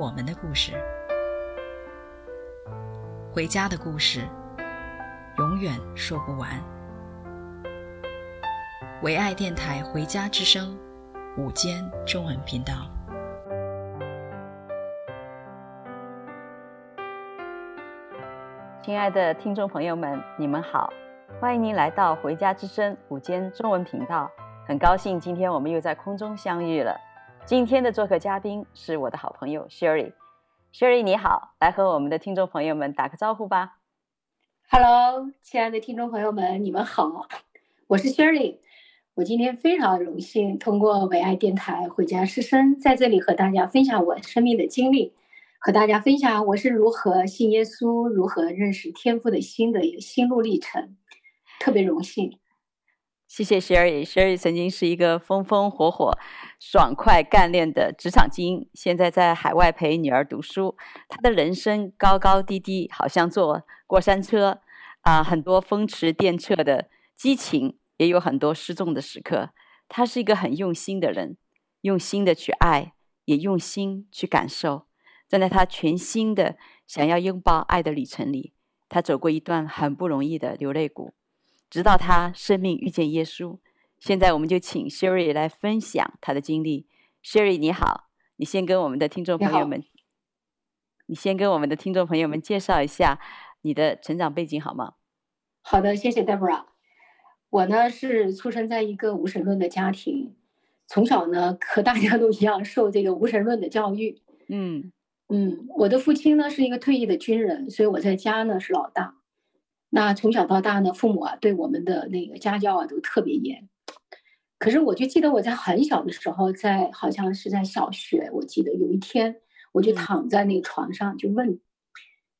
我们的故事，回家的故事，永远说不完。唯爱电台《回家之声》午间中文频道，亲爱的听众朋友们，你们好，欢迎您来到《回家之声》午间中文频道。很高兴今天我们又在空中相遇了。今天的做客嘉宾是我的好朋友 Sherry。Sherry 你好，来和我们的听众朋友们打个招呼吧。Hello，亲爱的听众朋友们，你们好，我是 Sherry。我今天非常荣幸通过唯爱电台《回家之声》在这里和大家分享我生命的经历，和大家分享我是如何信耶稣、如何认识天父的心的一个心路历程，特别荣幸。谢谢 Sherry。Sherry 曾经是一个风风火火、爽快干练的职场精英，现在在海外陪女儿读书。她的人生高高低低，好像坐过山车啊，很多风驰电掣的激情。也有很多失重的时刻，他是一个很用心的人，用心的去爱，也用心去感受。站在他全新的想要拥抱爱的旅程里，他走过一段很不容易的流泪谷，直到他生命遇见耶稣。现在我们就请 Sherry 来分享他的经历。Sherry 你好，你先跟我们的听众朋友们，你，你先跟我们的听众朋友们介绍一下你的成长背景好吗？好的，谢谢 Deborah。我呢是出生在一个无神论的家庭，从小呢和大家都一样受这个无神论的教育。嗯嗯，我的父亲呢是一个退役的军人，所以我在家呢是老大。那从小到大呢，父母啊对我们的那个家教啊都特别严。可是我就记得我在很小的时候，在好像是在小学，我记得有一天我就躺在那个床上就问，嗯、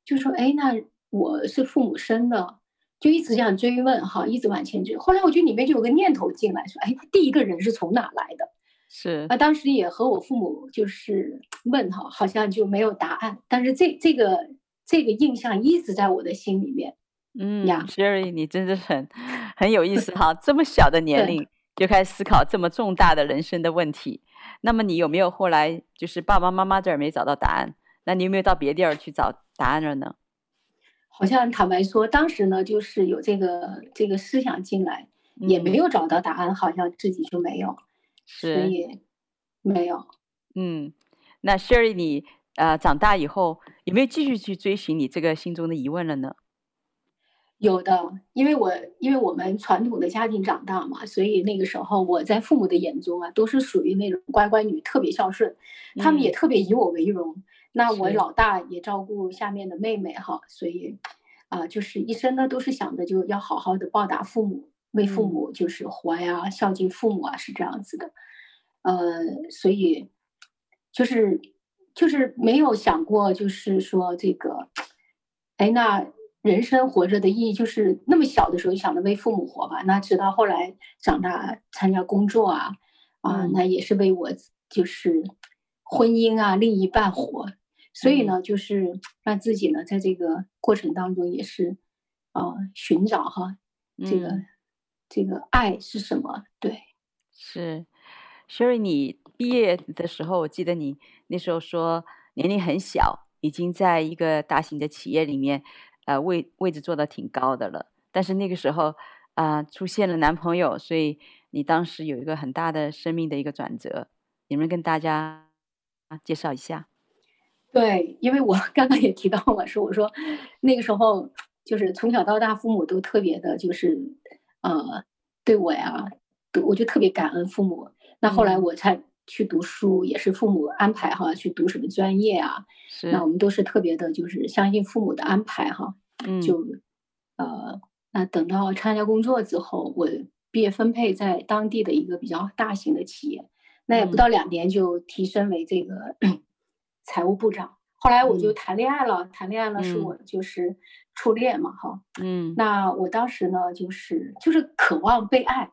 就说：“哎，那我是父母生的？”就一直这样追问哈，一直往前追。后来我觉得里面就有个念头进来，说：“哎，第一个人是从哪来的？”是啊，当时也和我父母就是问哈，好像就没有答案。但是这这个这个印象一直在我的心里面。嗯呀，Sherry，你真的很很有意思哈，这么小的 年龄就开始思考这么重大的人生的问题。那么你有没有后来就是爸爸妈妈这儿没找到答案？那你有没有到别地儿去找答案了呢？好像坦白说，当时呢，就是有这个这个思想进来，也没有找到答案，嗯、好像自己就没有，是所以没有。嗯，那 Sherry，你呃长大以后有没有继续去追寻你这个心中的疑问了呢？有的，因为我因为我们传统的家庭长大嘛，所以那个时候我在父母的眼中啊，都是属于那种乖乖女，特别孝顺，他们也特别以我为荣。嗯那我老大也照顾下面的妹妹哈，所以，啊、呃，就是一生呢都是想着就要好好的报答父母，为父母就是活呀，嗯、孝敬父母啊，是这样子的，呃，所以，就是就是没有想过，就是说这个，哎，那人生活着的意义就是那么小的时候就想着为父母活吧，那直到后来长大参加工作啊，啊，那也是为我就是婚姻啊，另一半活。所以呢，就是让自己呢，在这个过程当中也是，啊，寻找哈，这个、嗯、这个爱是什么？对，是，Sherry，你毕业的时候，我记得你那时候说年龄很小，已经在一个大型的企业里面，呃，位位置做的挺高的了。但是那个时候啊、呃，出现了男朋友，所以你当时有一个很大的生命的一个转折，你们跟大家介绍一下。对，因为我 刚刚也提到了，说我说那个时候就是从小到大，父母都特别的，就是呃对我呀，我就特别感恩父母。那后来我才去读书，也是父母安排哈，去读什么专业啊？是。那我们都是特别的，就是相信父母的安排哈。嗯。就呃，那等到参加工作之后，我毕业分配在当地的一个比较大型的企业，那也不到两年就提升为这个。财务部长。后来我就谈恋爱了，谈恋爱了是我就是初恋嘛，哈，嗯，那我当时呢，就是就是渴望被爱，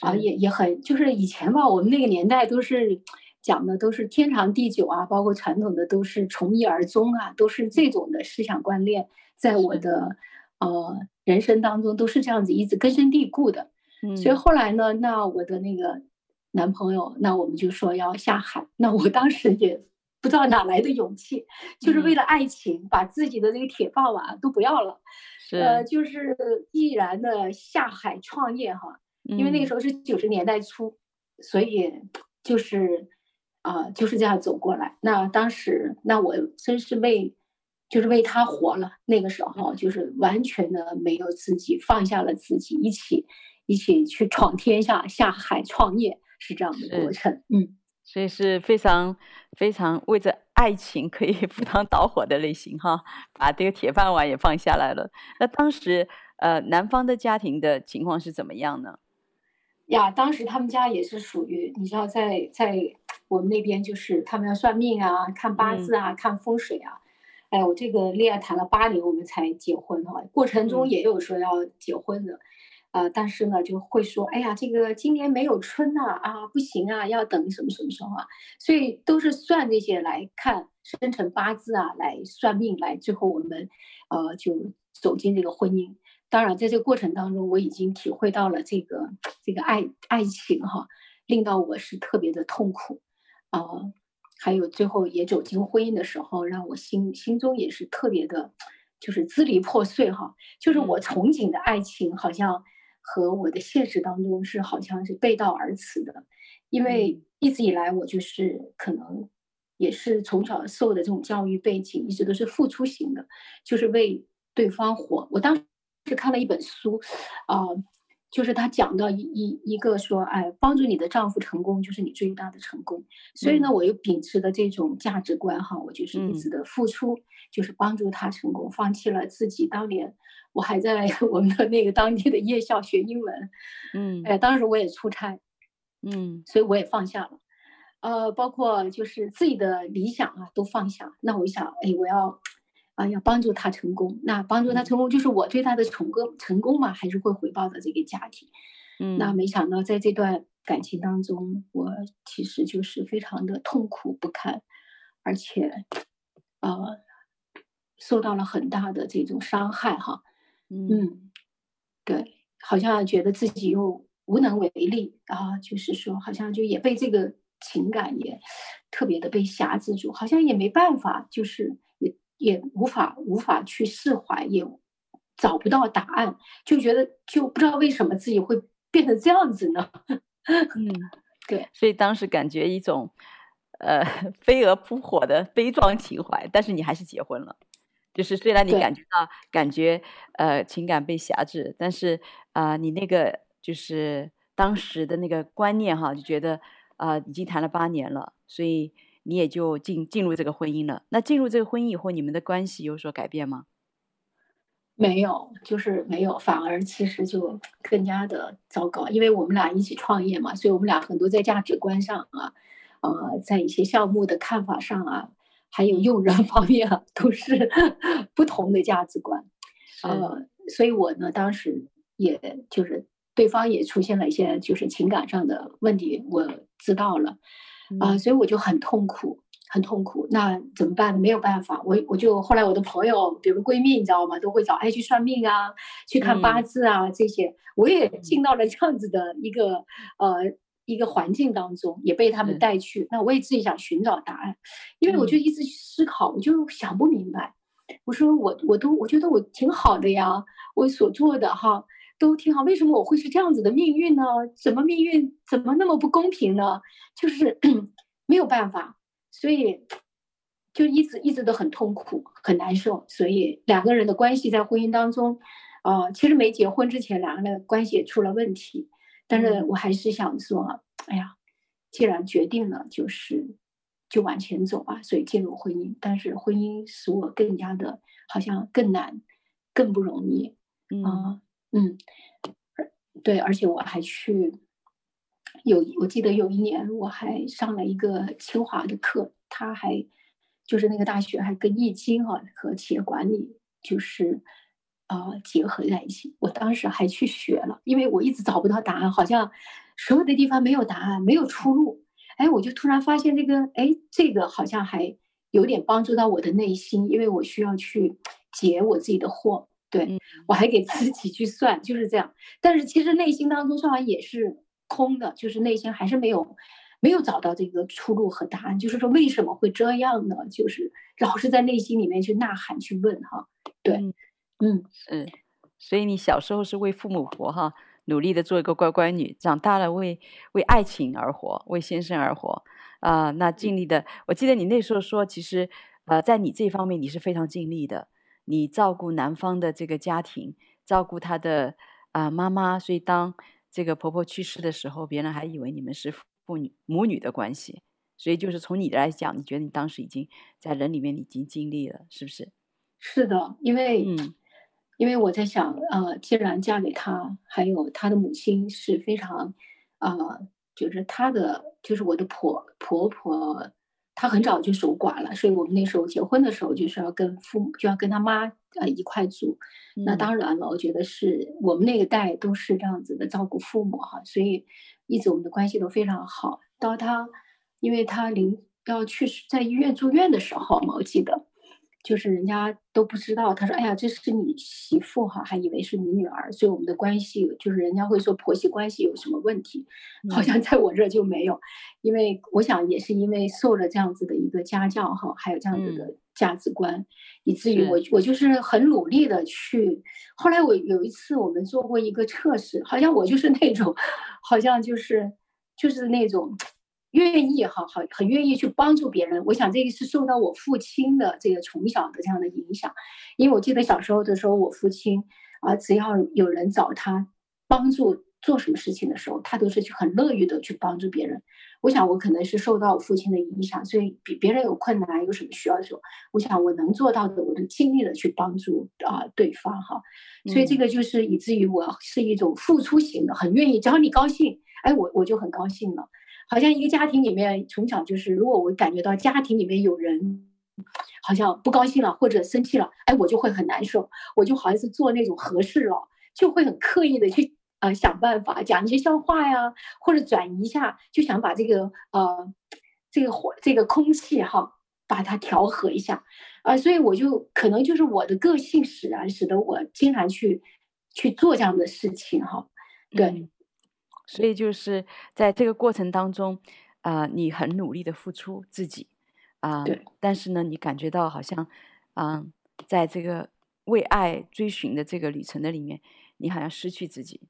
啊，也也很就是以前吧，我们那个年代都是讲的都是天长地久啊，包括传统的都是从一而终啊，都是这种的思想观念，在我的呃人生当中都是这样子一直根深蒂固的，嗯，所以后来呢，那我的那个男朋友，那我们就说要下海，那我当时也。不知道哪来的勇气，就是为了爱情，把自己的那个铁饭碗都不要了，呃，就是毅然的下海创业哈。因为那个时候是九十年代初，所以就是啊，就是这样走过来。那当时，那我真是为，就是为他活了。那个时候就是完全的没有自己，放下了自己，一起一起去闯天下，下海创业，是这样的过程。嗯。所以是非常非常为着爱情可以赴汤蹈火的类型哈，把这个铁饭碗也放下来了。那当时呃，男方的家庭的情况是怎么样呢？呀，当时他们家也是属于你知道在，在在我们那边就是他们要算命啊，看八字啊，嗯、看风水啊。哎，我这个恋爱谈了八年，我们才结婚哈，过程中也有说要结婚的。嗯呃，但是呢，就会说，哎呀，这个今年没有春呐，啊，不行啊，要等什么什么时候啊？所以都是算这些来看生辰八字啊，来算命，来最后我们，呃，就走进这个婚姻。当然，在这个过程当中，我已经体会到了这个这个爱爱情哈，令到我是特别的痛苦，啊、呃，还有最后也走进婚姻的时候，让我心心中也是特别的，就是支离破碎哈，就是我憧憬的爱情好像。和我的现实当中是好像是背道而驰的，因为一直以来我就是可能也是从小受的这种教育背景，一直都是付出型的，就是为对方活。我当时看了一本书，啊、呃。就是他讲到一一一个说，哎，帮助你的丈夫成功就是你最大的成功。所以呢，我又秉持的这种价值观哈，我就是一直的付出，就是帮助他成功，放弃了自己。当年我还在 我们的那个当地的夜校学英文，嗯，哎，当时我也出差，嗯，所以我也放下了，呃，包括就是自己的理想啊都放下。那我想，哎，我要。啊，要帮助他成功，那帮助他成功就是我对他的成功成功嘛，还是会回报的这个家庭。嗯，那没想到在这段感情当中，我其实就是非常的痛苦不堪，而且，呃，受到了很大的这种伤害哈。嗯，对，好像觉得自己又无能为力啊，就是说好像就也被这个情感也特别的被辖制住，好像也没办法，就是。也无法无法去释怀，也找不到答案，就觉得就不知道为什么自己会变成这样子呢？嗯，对，所以当时感觉一种呃飞蛾扑火的悲壮情怀，但是你还是结婚了。就是虽然你感觉到感觉呃情感被辖制，但是啊、呃、你那个就是当时的那个观念哈，就觉得啊、呃、已经谈了八年了，所以。你也就进进入这个婚姻了。那进入这个婚姻以后，你们的关系有所改变吗？没有，就是没有，反而其实就更加的糟糕。因为我们俩一起创业嘛，所以我们俩很多在价值观上啊，呃，在一些项目的看法上啊，还有用人 方面啊，都是 不同的价值观。呃，所以我呢，当时也就是对方也出现了一些就是情感上的问题，我知道了。啊，所以我就很痛苦，很痛苦。那怎么办呢？没有办法，我我就后来我的朋友，比如闺蜜，你知道吗？都会找哎去算命啊，去看八字啊这些。我也进到了这样子的一个呃一个环境当中，也被他们带去。那我也自己想寻找答案，因为我就一直思考，我就想不明白。我说我我都我觉得我挺好的呀，我所做的哈。都挺好，为什么我会是这样子的命运呢？怎么命运怎么那么不公平呢？就是 没有办法，所以就一直一直都很痛苦，很难受。所以两个人的关系在婚姻当中，啊、呃，其实没结婚之前，两个人的关系也出了问题。但是我还是想说，哎呀，既然决定了，就是就往前走吧。所以进入婚姻，但是婚姻使我更加的，好像更难，更不容易啊。呃嗯，对，而且我还去有，我记得有一年我还上了一个清华的课，他还就是那个大学还跟易经哈、和企业管理就是啊、呃、结合在一起。我当时还去学了，因为我一直找不到答案，好像所有的地方没有答案，没有出路。哎，我就突然发现这个，哎，这个好像还有点帮助到我的内心，因为我需要去解我自己的惑。对、嗯、我还给自己去算，就是这样。但是其实内心当中算完也是空的，就是内心还是没有没有找到这个出路和答案。就是说为什么会这样呢？就是老是在内心里面去呐喊去问哈。对，嗯嗯，所以你小时候是为父母活哈，努力的做一个乖乖女，长大了为为爱情而活，为先生而活啊、呃。那尽力的，我记得你那时候说，其实呃，在你这方面你是非常尽力的。你照顾男方的这个家庭，照顾他的啊、呃、妈妈，所以当这个婆婆去世的时候，别人还以为你们是父女母女的关系。所以就是从你的来讲，你觉得你当时已经在人里面已经尽力了，是不是？是的，因为嗯，因为我在想，呃，既然嫁给他，还有他的母亲是非常啊、呃，就是他的，就是我的婆婆婆。他很早就守寡了，所以我们那时候结婚的时候就是要跟父母，就要跟他妈呃一块住。嗯、那当然了，我觉得是我们那个代都是这样子的照顾父母哈，所以一直我们的关系都非常好。到他，因为他临要去世，在医院住院的时候嘛，我记得。就是人家都不知道，他说：“哎呀，这是你媳妇哈，还以为是你女儿。”所以我们的关系就是人家会说婆媳关系有什么问题，好像在我这儿就没有，因为我想也是因为受了这样子的一个家教哈，还有这样子的价值观，嗯、以至于我我就是很努力的去。后来我有一次我们做过一个测试，好像我就是那种，好像就是就是那种。愿意哈，好很愿意去帮助别人。我想这个是受到我父亲的这个从小的这样的影响，因为我记得小时候的时候，我父亲啊，只要有人找他帮助做什么事情的时候，他都是去很乐于的去帮助别人。我想我可能是受到我父亲的影响，所以比别人有困难有什么需要的时候，我想我能做到的，我都尽力的去帮助啊对方哈。所以这个就是以至于我是一种付出型的，很愿意，只要你高兴，哎，我我就很高兴了。好像一个家庭里面，从小就是，如果我感觉到家庭里面有人好像不高兴了或者生气了，哎，我就会很难受，我就好像是做那种和事佬，就会很刻意的去呃想办法讲一些笑话呀，或者转移一下，就想把这个呃这个火这个空气哈，把它调和一下啊，呃，所以我就可能就是我的个性使然，使得我经常去去做这样的事情哈，对。嗯所以就是在这个过程当中，啊、呃，你很努力的付出自己，啊。但是呢，你感觉到好像，嗯、呃，在这个为爱追寻的这个旅程的里面，你好像失去自己。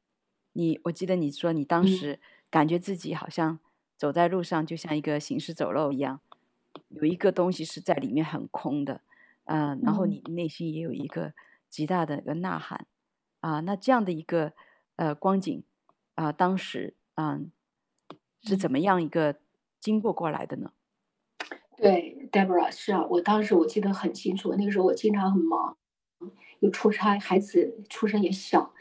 你，我记得你说你当时感觉自己好像走在路上，就像一个行尸走肉一样，有一个东西是在里面很空的，嗯、呃，然后你内心也有一个极大的一个呐喊，啊、呃，那这样的一个呃光景。啊、呃，当时嗯是怎么样一个经过过来的呢？对，Deborah 是啊，我当时我记得很清楚，那个时候我经常很忙，又出差，孩子出生也小，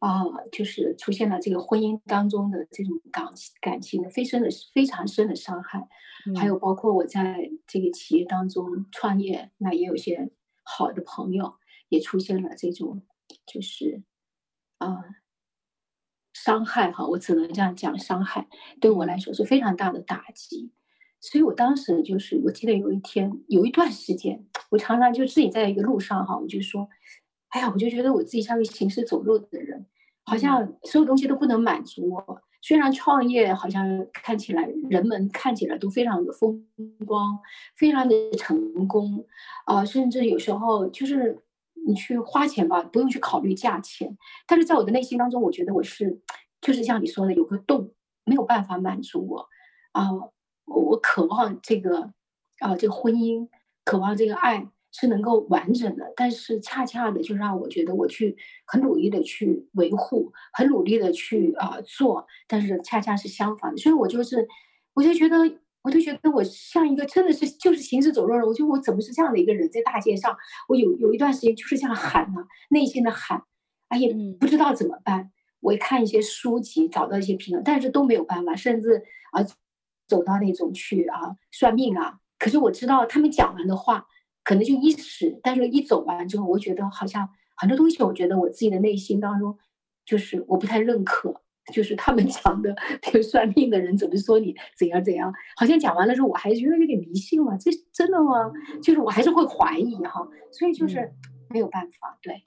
啊、呃，就是出现了这个婚姻当中的这种感感情的非深的非常深的伤害，嗯、还有包括我在这个企业当中创业，那也有些好的朋友也出现了这种，就是啊。呃伤害哈，我只能这样讲，伤害对我来说是非常大的打击，所以我当时就是，我记得有一天，有一段时间，我常常就自己在一个路上哈，我就说，哎呀，我就觉得我自己像个行尸走肉的人，好像所有东西都不能满足我。虽然创业好像看起来人们看起来都非常的风光，非常的成功，啊、呃，甚至有时候就是。你去花钱吧，不用去考虑价钱。但是在我的内心当中，我觉得我是，就是像你说的，有个洞没有办法满足我啊、我渴望这个啊、这个婚姻，渴望这个爱是能够完整的。但是恰恰的就让我觉得我去很努力的去维护，很努力的去啊、做，但是恰恰是相反的。所以我就是，我就觉得。我就觉得我像一个真的是就是行尸走肉了，我觉得我怎么是这样的一个人，在大街上，我有有一段时间就是这样喊呢、啊，内心的喊，哎呀，不知道怎么办。我看一些书籍，找到一些平衡，但是都没有办法，甚至啊，走到那种去啊算命啊，可是我知道他们讲完的话，可能就一时，但是一走完之后，我觉得好像很多东西，我觉得我自己的内心当中，就是我不太认可，就是他们 讲的，比如算命的人怎么说你怎样怎样，好像讲完了之后，我还觉得有点迷信了，这是真的吗？就是我还是会怀疑哈，所以就是没有办法，对。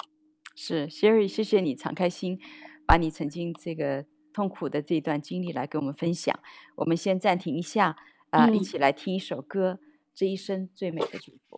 是 Sherry，谢谢你敞开心，把你曾经这个痛苦的这段经历来跟我们分享。我们先暂停一下，啊、呃嗯，一起来听一首歌，《这一生最美的祝福》。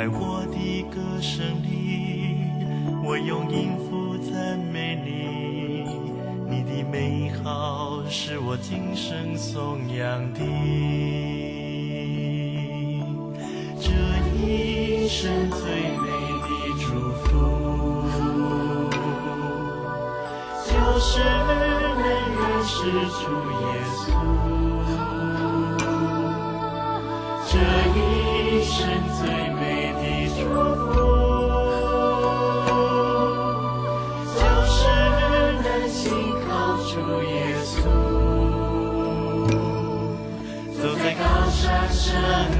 在我的歌声里，我用音符赞美你，你的美好是我今生颂扬的。这一生最美的祝福，就是能认识主耶稣。这一生最美。love.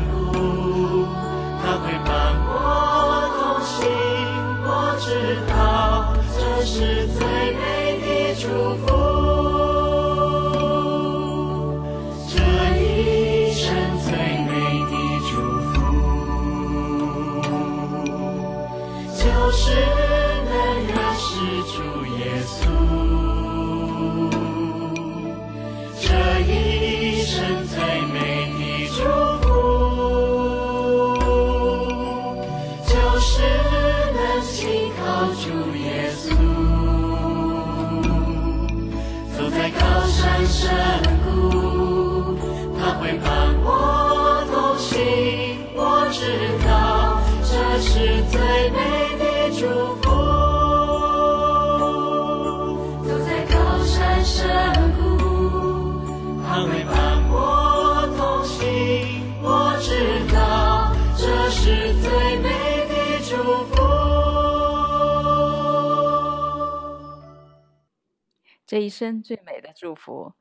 这一生最美的祝福，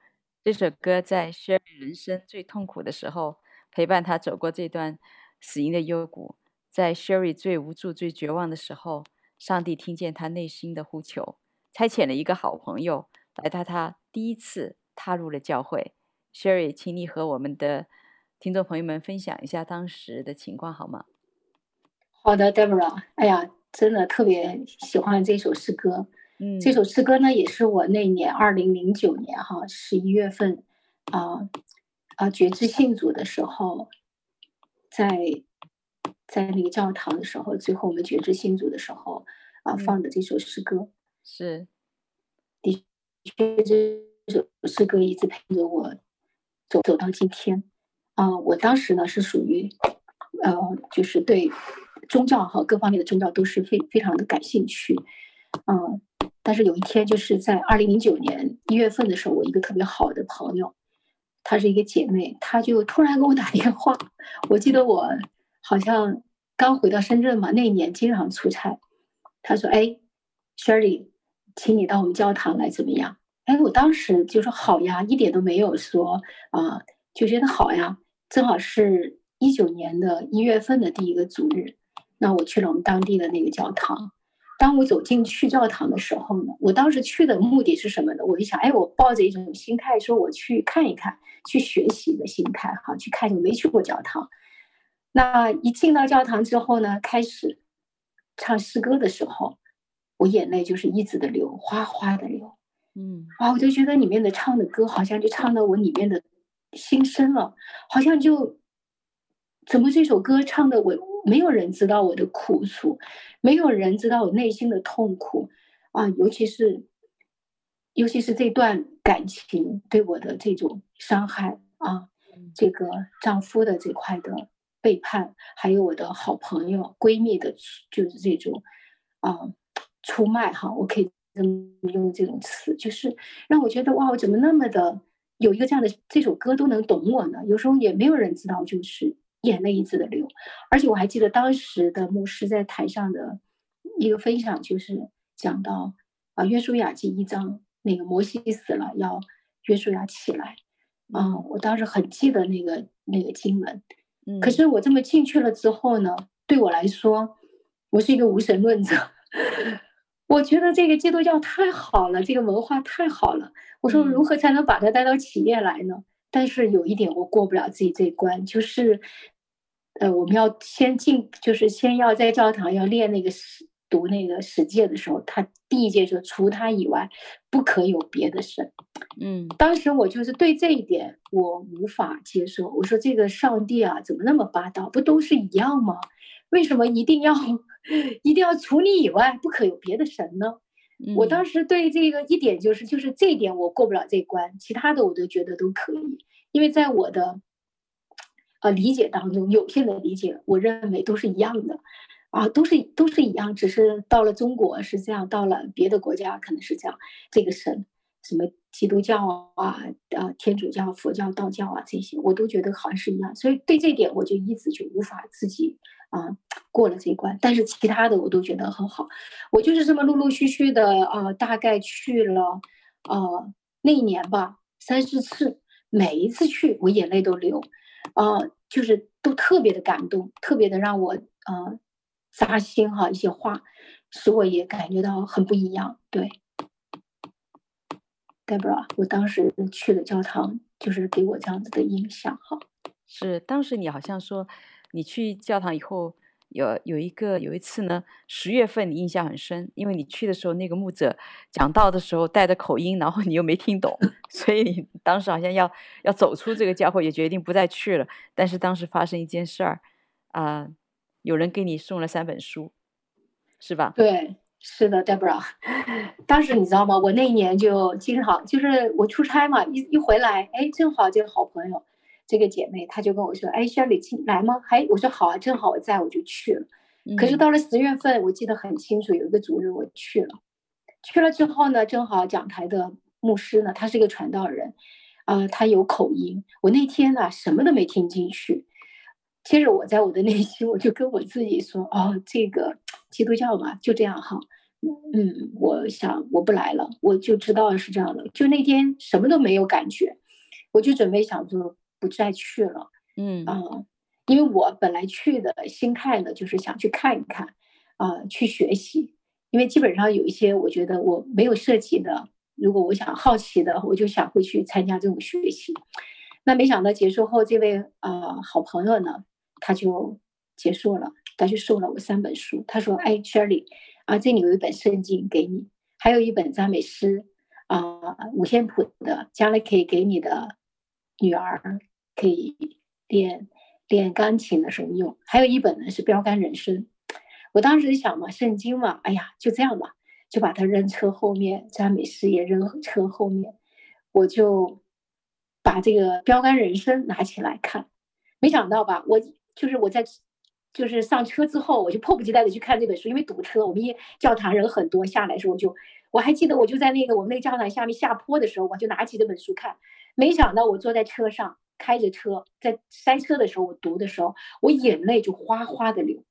这首歌在 Sherry 人生最痛苦的时候，陪伴他走过这段死因的幽谷。在 Sherry 最无助、最绝望的时候，上帝听见他内心的呼求，差遣了一个好朋友来带他第一次踏入了教会。Sherry，请你和我们的听众朋友们分享一下当时的情况好吗？好的，Deborah。哎呀，真的特别喜欢这首诗歌。嗯，这首诗歌呢，也是我那年二零零九年哈十一月份啊啊觉知信主的时候，在在那个教堂的时候，最后我们觉知信主的时候啊放的这首诗歌，嗯、是的确这首诗歌一直陪着我走走到今天啊。我当时呢是属于呃，就是对宗教和各方面的宗教都是非非常的感兴趣，嗯。但是有一天，就是在二零零九年一月份的时候，我一个特别好的朋友，她是一个姐妹，她就突然给我打电话。我记得我好像刚回到深圳嘛，那一年经常出差。她说：“哎，Shirley，请你到我们教堂来，怎么样？”哎，我当时就说：“好呀，一点都没有说啊，就觉得好呀。”正好是一九年的一月份的第一个主日，那我去了我们当地的那个教堂。当我走进去教堂的时候呢，我当时去的目的是什么呢？我就想，哎，我抱着一种心态，说我去看一看，去学习的心态，哈，去看，我没去过教堂。那一进到教堂之后呢，开始唱诗歌的时候，我眼泪就是一直的流，哗哗的流。嗯，啊，我就觉得里面的唱的歌，好像就唱到我里面的心声了，好像就怎么这首歌唱的我。没有人知道我的苦楚，没有人知道我内心的痛苦啊！尤其是，尤其是这段感情对我的这种伤害啊，这个丈夫的这块的背叛，还有我的好朋友闺蜜的，就是这种啊出卖哈，我可以这么用这种词，就是让我觉得哇，我怎么那么的有一个这样的这首歌都能懂我呢？有时候也没有人知道，就是。眼泪一直的流，而且我还记得当时的牧师在台上的一个分享，就是讲到啊，约书亚记一章，那个摩西死了，要约书亚起来，啊，我当时很记得那个那个经文，嗯，可是我这么进去了之后呢，对我来说，我是一个无神论者，我觉得这个基督教太好了，这个文化太好了，我说如何才能把它带到企业来呢？但是有一点我过不了自己这一关，就是，呃，我们要先进，就是先要在教堂要练那个十读那个十诫的时候，他第一诫说除他以外不可有别的神。嗯，当时我就是对这一点我无法接受。我说这个上帝啊，怎么那么霸道？不都是一样吗？为什么一定要 一定要除你以外不可有别的神呢？我当时对这个一点就是，就是这一点我过不了这关，其他的我都觉得都可以，因为在我的呃理解当中，有限的理解，我认为都是一样的，啊，都是都是一样，只是到了中国是这样，到了别的国家可能是这样，这个神。什么基督教啊、啊天主教、佛教、道教啊这些，我都觉得好像是一样，所以对这点我就一直就无法自己啊过了这一关。但是其他的我都觉得很好，我就是这么陆陆续续的啊，大概去了啊那一年吧三四次，每一次去我眼泪都流，啊就是都特别的感动，特别的让我啊扎心哈、一些话，使我也感觉到很不一样，对。Deborah，我当时去了教堂，就是给我这样子的印象哈。是，当时你好像说，你去教堂以后有有一个有一次呢，十月份你印象很深，因为你去的时候那个牧者讲道的时候带着口音，然后你又没听懂，所以你当时好像要要走出这个教会，也决定不再去了。但是当时发生一件事儿，啊、呃，有人给你送了三本书，是吧？对。是的，Deborah，当时你知道吗？我那一年就经常就是我出差嘛，一一回来，哎，正好这个好朋友，这个姐妹，她就跟我说，哎，Shirley 进来吗？哎，我说好啊，正好我在，我就去了。可是到了十月份，我记得很清楚，有一个主日我去了，去了之后呢，正好讲台的牧师呢，他是个传道人，啊、呃，他有口音，我那天呢什么都没听进去。接着我在我的内心，我就跟我自己说，哦，这个。基督教嘛，就这样哈，嗯，我想我不来了，我就知道是这样的。就那天什么都没有感觉，我就准备想说不再去了，嗯啊、呃，因为我本来去的心态呢，就是想去看一看，啊、呃，去学习。因为基本上有一些我觉得我没有涉及的，如果我想好奇的，我就想会去参加这种学习。那没想到结束后，这位啊、呃、好朋友呢，他就结束了。他就送了我三本书，他说：“哎，Shirley，啊，这里有一本圣经给你，还有一本赞美诗啊、五线谱的，将来可以给你的女儿可以练练钢琴的时候用。还有一本呢是标杆人生。我当时想嘛，圣经嘛，哎呀，就这样吧，就把它扔车后面，赞美诗也扔车后面，我就把这个标杆人生拿起来看。没想到吧，我就是我在。就是上车之后，我就迫不及待的去看这本书，因为堵车。我们一教堂人很多，下来的时候我就我还记得，我就在那个我们那个教堂下面下坡的时候，我就拿起这本书看。没想到我坐在车上开着车，在塞车的时候，我读的时候，我眼泪就哗哗的流。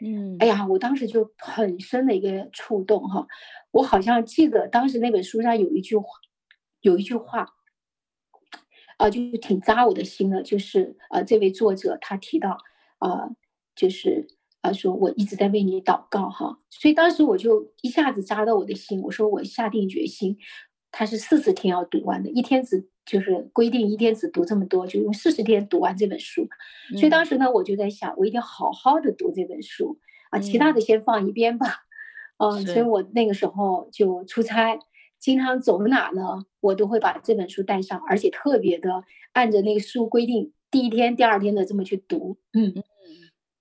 嗯，哎呀，我当时就很深的一个触动哈。我好像记得当时那本书上有一句话，有一句话，啊、呃，就挺扎我的心的，就是呃，这位作者他提到啊。呃就是啊，说我一直在为你祷告哈，所以当时我就一下子扎到我的心。我说我下定决心，他是四十天要读完的，一天只就是规定一天只读这么多，就用四十天读完这本书。所以当时呢，我就在想，我一定要好好的读这本书啊，其他的先放一边吧。嗯，所以我那个时候就出差，经常走哪呢，我都会把这本书带上，而且特别的按着那个书规定，第一天、第二天的这么去读。嗯。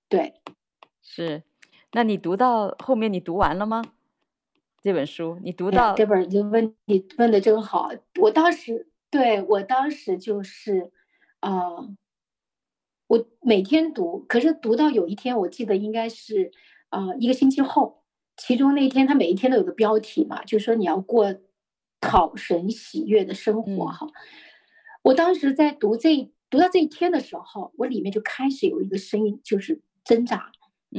对，是，那你读到后面，你读完了吗？这本书你读到、哎、这本就问你问的真好。我当时对我当时就是，啊、呃，我每天读，可是读到有一天，我记得应该是啊、呃、一个星期后，其中那天他每一天都有个标题嘛，就是说你要过讨神喜悦的生活哈、嗯。我当时在读这读到这一天的时候，我里面就开始有一个声音，就是。挣扎，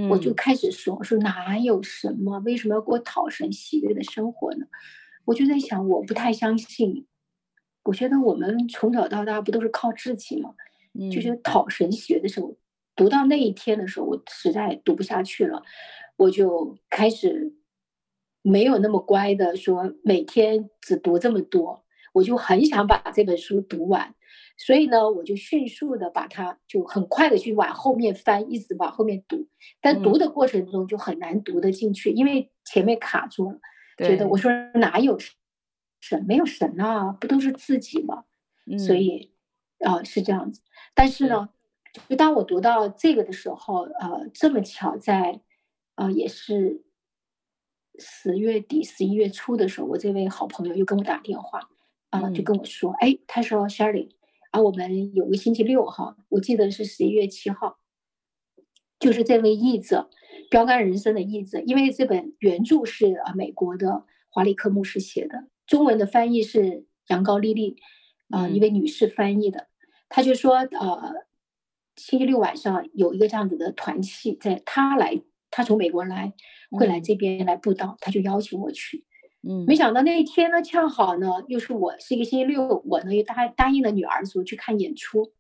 我就开始说：“说哪有什么？为什么要过讨神喜悦的生活呢？”我就在想，我不太相信。我觉得我们从小到大不都是靠志气吗？就是讨神喜悦的时候，读到那一天的时候，我实在读不下去了，我就开始没有那么乖的说每天只读这么多，我就很想把这本书读完。所以呢，我就迅速的把它就很快的去往后面翻，一直往后面读。但读的过程中就很难读得进去，嗯、因为前面卡住了。觉得我说哪有神？没有神啊，不都是自己吗？嗯、所以啊、呃、是这样子。但是呢，就当我读到这个的时候，呃，这么巧在，啊、呃，也是十月底、十一月初的时候，我这位好朋友又跟我打电话，啊、呃，就跟我说，哎、嗯，他说 Shirley。啊，我们有个星期六哈，我记得是十一月七号，就是这位译者，标杆人生的译者，因为这本原著是啊美国的华里克牧师写的，中文的翻译是杨高丽丽啊一位女士翻译的，她就说呃，星期六晚上有一个这样子的团契，在她来，她从美国来，会来这边来布道，他就邀请我去。嗯，没想到那一天呢，恰好呢，又是我是一个星期六，我呢又答答应了女儿说去看演出，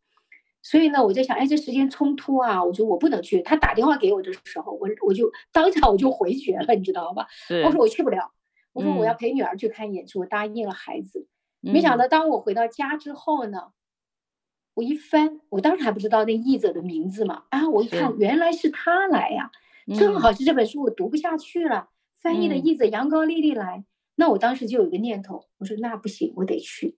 所以呢，我在想，哎，这时间冲突啊，我说我不能去。他打电话给我的时候，我我就当场我就回绝了，你知道吧？我说我去不了，我说我要陪女儿去看演出，我答应了孩子。没想到当我回到家之后呢，我一翻，我当时还不知道那译者的名字嘛，啊，我一看原来是他来呀，正好是这本书我读不下去了，翻译的译者杨高丽丽来。那我当时就有一个念头，我说那不行，我得去，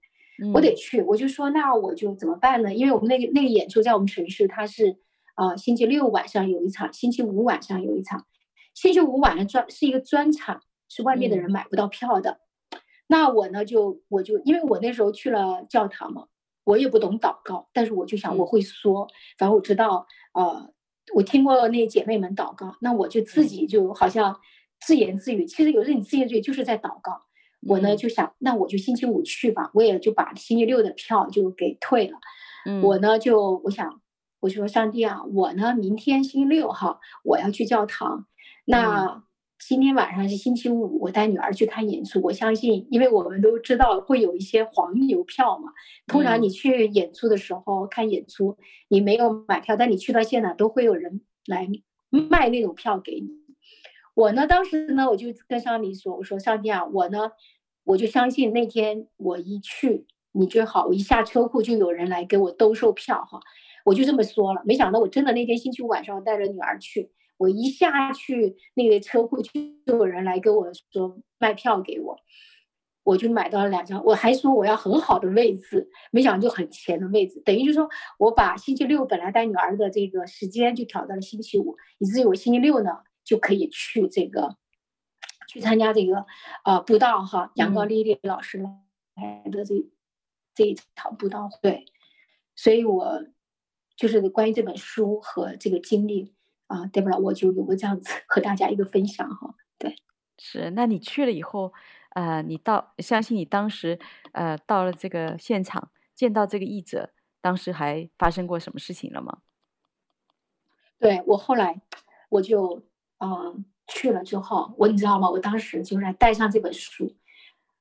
我得去。我就说那我就怎么办呢？因为我们那个那个演出在我们城市，它是啊、呃、星期六晚上有一场，星期五晚上有一场，星期五晚上专是一个专场，是外面的人买不到票的。嗯、那我呢就我就因为我那时候去了教堂嘛，我也不懂祷告，但是我就想我会说，反正我知道呃我听过那姐妹们祷告，那我就自己就好像。自言自语，其实有时候你自言自语就是在祷告。我呢就想，那我就星期五去吧，我也就把星期六的票就给退了。嗯、我呢就我想，我就说上帝啊，我呢明天星期六哈，我要去教堂。那今天晚上是星期五，我带女儿去看演出。我相信，因为我们都知道会有一些黄牛票嘛。通常你去演出的时候看演出，你没有买票，但你去到现场都会有人来卖那种票给你。我呢，当时呢，我就跟上帝说：“我说上帝啊，我呢，我就相信那天我一去，你最好，我一下车库就有人来给我兜售票哈。”我就这么说了。没想到我真的那天星期五晚上带着女儿去，我一下去那个车库，就有人来跟我说卖票给我，我就买到了两张。我还说我要很好的位置，没想到就很前的位置，等于就是说我把星期六本来带女儿的这个时间就调到了星期五，以至于我星期六呢就可以去这个去参加这个呃布道哈，阳光丽丽老师来的这、嗯、这一场布道会，所以我。就是关于这本书和这个经历啊，对不啦？我就有个这样子和大家一个分享哈。对，是。那你去了以后，呃，你到相信你当时呃到了这个现场见到这个译者，当时还发生过什么事情了吗？对，我后来我就嗯、呃、去了之后，我你知道吗？我当时就是带上这本书，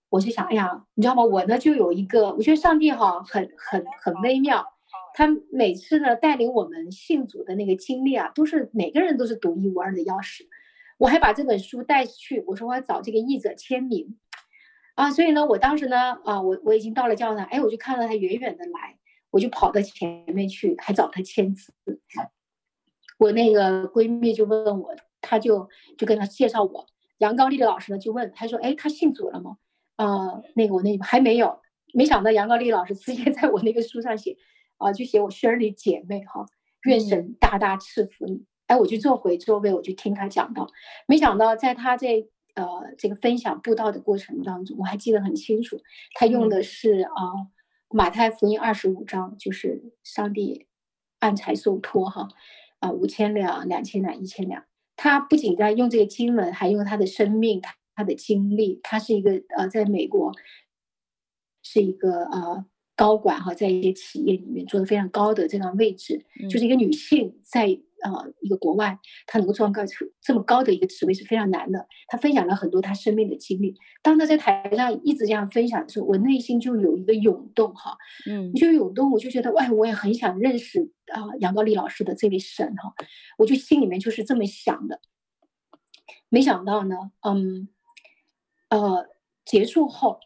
我就想，哎呀，你知道吗？我呢就有一个，我觉得上帝哈很很很微妙。他每次呢带领我们信主的那个经历啊，都是每个人都是独一无二的钥匙。我还把这本书带去，我说我要找这个译者签名啊，所以呢，我当时呢啊，我我已经到了教堂，哎，我就看到他远远的来，我就跑到前面去，还找他签字。我那个闺蜜就问我，他就就跟他介绍我，杨高丽的老师呢就问，他说，哎，他信主了吗？啊，那个我那还没有，没想到杨高丽老师直接在我那个书上写。啊，就写我 Shirley 姐妹哈，愿神大大赐福你。嗯、哎，我就坐回座位，我就听他讲到，没想到在他这呃这个分享布道的过程当中，我还记得很清楚，他用的是啊、嗯呃、马太福音二十五章，就是上帝按财受托哈啊五千两、两千两、一千两。他不仅在用这个经文，还用他的生命、他他的经历。他是一个呃，在美国是一个呃。高管哈，在一些企业里面做的非常高的这样位置，嗯、就是一个女性在呃一个国外，她能够做到这么高的一个职位是非常难的。她分享了很多她生命的经历。当她在台上一直这样分享的时候，我内心就有一个涌动哈，嗯，就涌动，我就觉得哎，我也很想认识啊、呃、杨高丽老师的这位神哈，我就心里面就是这么想的。没想到呢，嗯，呃，结束后，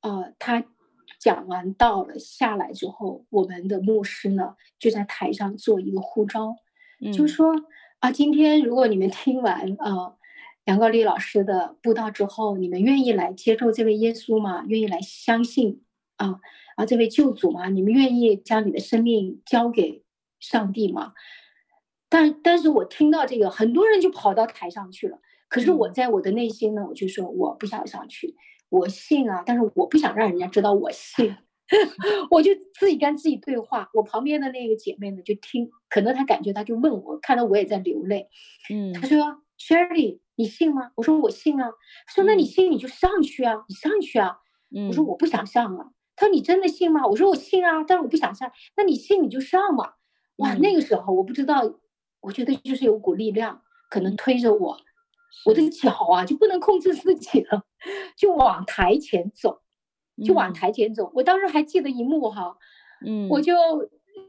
呃，他。讲完到了下来之后，我们的牧师呢就在台上做一个呼召，嗯、就说啊，今天如果你们听完啊杨高丽老师的布道之后，你们愿意来接受这位耶稣吗？愿意来相信啊啊这位救主吗？你们愿意将你的生命交给上帝吗？但但是我听到这个，很多人就跑到台上去了。可是我在我的内心呢，我就说我不想上去。我信啊，但是我不想让人家知道我信，我就自己跟自己对话。我旁边的那个姐妹呢，就听，可能她感觉，她就问我，看到我也在流泪，嗯，她说：“Shirley，你信吗？”我说：“我信啊。”她说：“那你信你就上去啊，你上去啊。”我说：“我不想上啊。”她说：“你真的信吗？”我说：“我信啊，但是我不想上。”那你信你就上嘛。哇，那个时候我不知道，我觉得就是有股力量可能推着我。我的脚啊就不能控制自己了，就往台前走，就往台前走。嗯、我当时还记得一幕哈，嗯，我就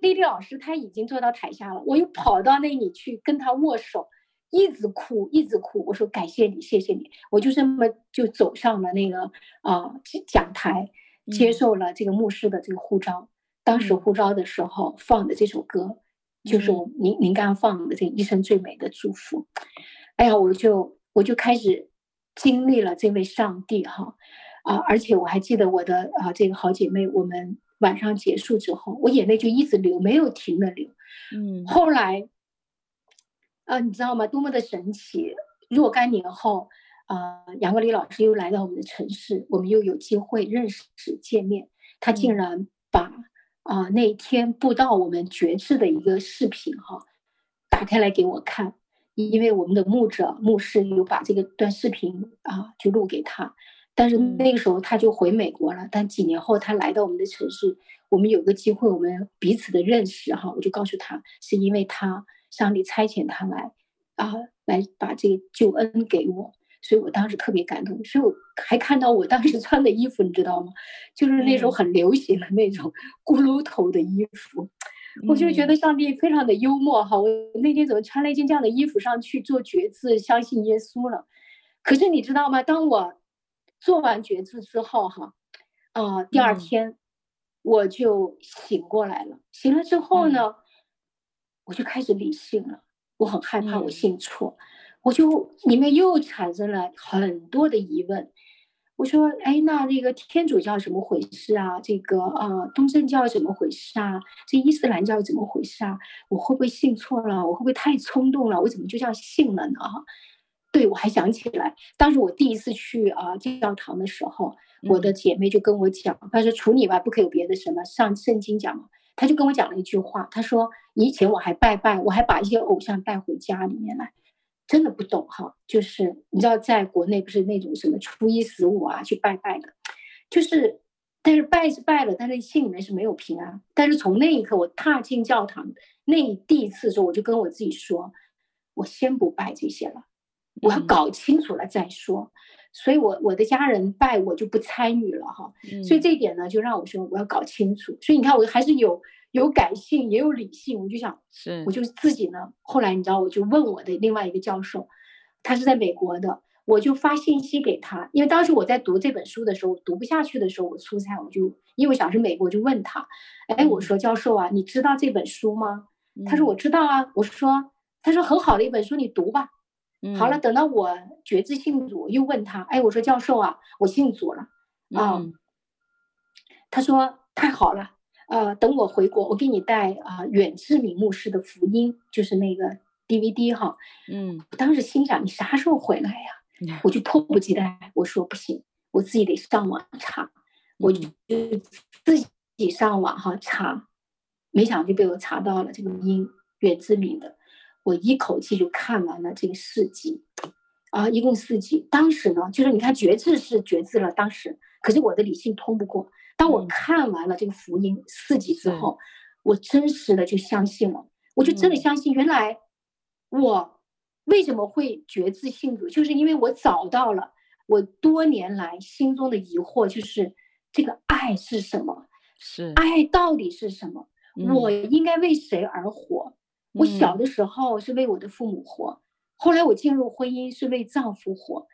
丽丽老师她已经坐到台下了，我又跑到那里去跟她握手，一直哭一直哭。我说感谢你，谢谢你。我就这么就走上了那个啊、呃、讲台，接受了这个牧师的这个呼召。嗯、当时呼召的时候放的这首歌，嗯、就是我您您刚刚放的这一生最美的祝福。哎呀，我就我就开始经历了这位上帝哈啊！而且我还记得我的啊这个好姐妹，我们晚上结束之后，我眼泪就一直流，没有停的流。嗯，后来啊，你知道吗？多么的神奇！若干年后啊，杨国里老师又来到我们的城市，我们又有机会认识见面。他竟然把啊那一天布道我们决志的一个视频哈打开来给我看。因为我们的牧者、牧师有把这个段视频啊，就录给他，但是那个时候他就回美国了。但几年后他来到我们的城市，我们有个机会，我们彼此的认识哈，我就告诉他，是因为他上帝差遣他来啊，来把这个救恩给我，所以我当时特别感动。所以我还看到我当时穿的衣服，你知道吗？就是那时候很流行的那种 骷髅头的衣服。我就觉得上帝非常的幽默哈，我那天怎么穿了一件这样的衣服上去做决志，相信耶稣了？可是你知道吗？当我做完决志之后哈，啊、呃，第二天我就醒过来了。醒了之后呢，我就开始理性了。我很害怕我信错，嗯、我就里面又产生了很多的疑问。我说，哎，那这个天主教怎么回事啊？这个啊、呃，东正教怎么回事啊？这伊斯兰教怎么回事啊？我会不会信错了？我会不会太冲动了？我怎么就这样信了呢？对，我还想起来，当时我第一次去啊、呃、教堂的时候，我的姐妹就跟我讲，她说除你外不可以有别的什么，上圣经讲嘛。她就跟我讲了一句话，她说以前我还拜拜，我还把一些偶像带回家里面来。真的不懂哈，就是你知道，在国内不是那种什么初一十五啊去拜拜的，就是，但是拜是拜了，但是心里面是没有平安。但是从那一刻我踏进教堂那第一次的时候，我就跟我自己说，我先不拜这些了，我要搞清楚了再说。嗯、所以我我的家人拜我就不参与了哈。嗯、所以这一点呢，就让我说我要搞清楚。所以你看，我还是有。有感性也有理性，我就想，是，我就自己呢。后来你知道，我就问我的另外一个教授，他是在美国的，我就发信息给他，因为当时我在读这本书的时候，读不下去的时候，我出差，我就因为我想是美国，就问他，哎，我说教授啊，你知道这本书吗？他说我知道啊。我说，他说很好的一本书，你读吧。好了，等到我觉知信主，又问他，哎，我说教授啊，我信主了啊。嗯，他说太好了。呃，等我回国，我给你带啊、呃，远志敏牧师的福音，就是那个 DVD 哈。嗯，我当时心想，你啥时候回来呀？嗯、我就迫不及待，我说不行，我自己得上网查，我就自己上网哈查，没想到就被我查到了这个音远志敏的，我一口气就看完了这个四集，啊，一共四集。当时呢，就是你看觉知是觉知了，当时，可是我的理性通不过。当我看完了这个福音四集之后，嗯、我真实的就相信了，我就真的相信，原来我为什么会觉自信主，就是因为我找到了我多年来心中的疑惑，就是这个爱是什么？是爱到底是什么？嗯、我应该为谁而活？我小的时候是为我的父母活，嗯、后来我进入婚姻是为丈夫活，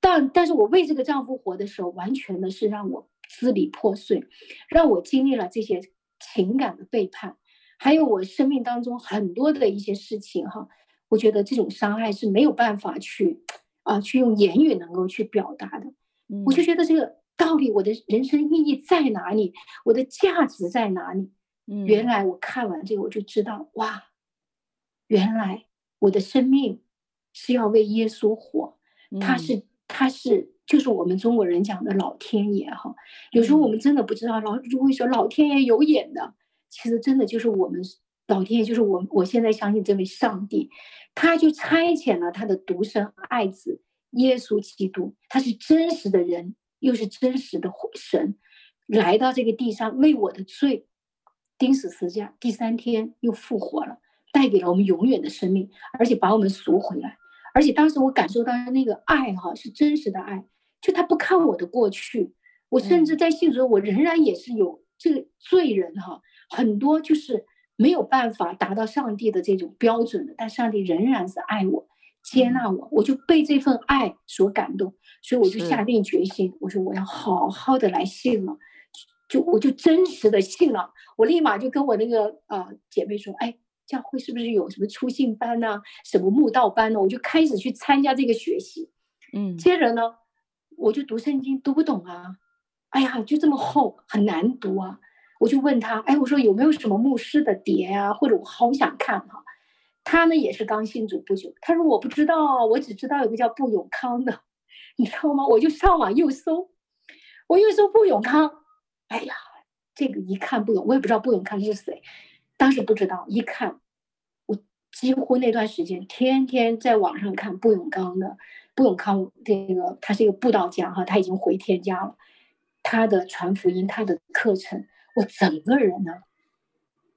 但但是我为这个丈夫活的时候，完全的是让我。支离破碎，让我经历了这些情感的背叛，还有我生命当中很多的一些事情哈，我觉得这种伤害是没有办法去啊，去用言语能够去表达的。嗯，我就觉得这个到底我的人生意义在哪里？我的价值在哪里？嗯，原来我看完这个我就知道，哇，原来我的生命是要为耶稣活，他是他是。就是我们中国人讲的老天爷哈，有时候我们真的不知道，老就会说老天爷有眼的，其实真的就是我们老天爷，就是我我现在相信这位上帝，他就差遣了他的独生爱子耶稣基督，他是真实的人，又是真实的神，来到这个地上为我的罪钉死十字架，第三天又复活了，带给了我们永远的生命，而且把我们赎回来，而且当时我感受到那个爱哈，是真实的爱。就他不看我的过去，我甚至在信主，我仍然也是有这个罪人哈，很多就是没有办法达到上帝的这种标准的，但上帝仍然是爱我，接纳我，我就被这份爱所感动，所以我就下定决心，我说我要好好的来信了，就我就真实的信了，我立马就跟我那个呃姐妹说，哎，教会是不是有什么出信班呐，什么慕道班呢？我就开始去参加这个学习，嗯，接着呢。我就读圣经读不懂啊，哎呀，就这么厚，很难读啊。我就问他，哎，我说有没有什么牧师的碟啊？或者我好想看哈。他呢也是刚信主不久，他说我不知道，我只知道有个叫布永康的，你知道吗？我就上网又搜，我又搜布永康，哎呀，这个一看不懂，我也不知道布永康是谁，当时不知道，一看，我几乎那段时间天天在网上看布永康的。布永康这个，他是一个布道家哈，他已经回天家了。他的传福音，他的课程，我整个人呢，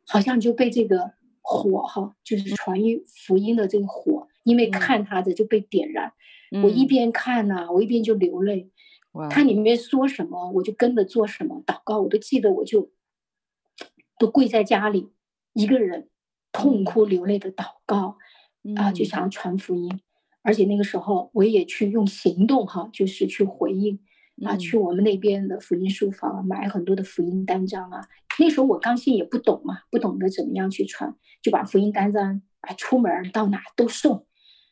好像就被这个火哈，就是传福音的这个火，因为看他的就被点燃。嗯、我一边看呐、啊，我一边就流泪。哇他里面说什么，我就跟着做什么祷告，我都记得，我就都跪在家里，一个人痛哭流泪的祷告、嗯、啊，就想传福音。而且那个时候，我也去用行动哈，就是去回应，啊，去我们那边的福音书房买很多的福音单张啊。那时候我刚信也不懂嘛，不懂得怎么样去传，就把福音单张啊出门到哪都送，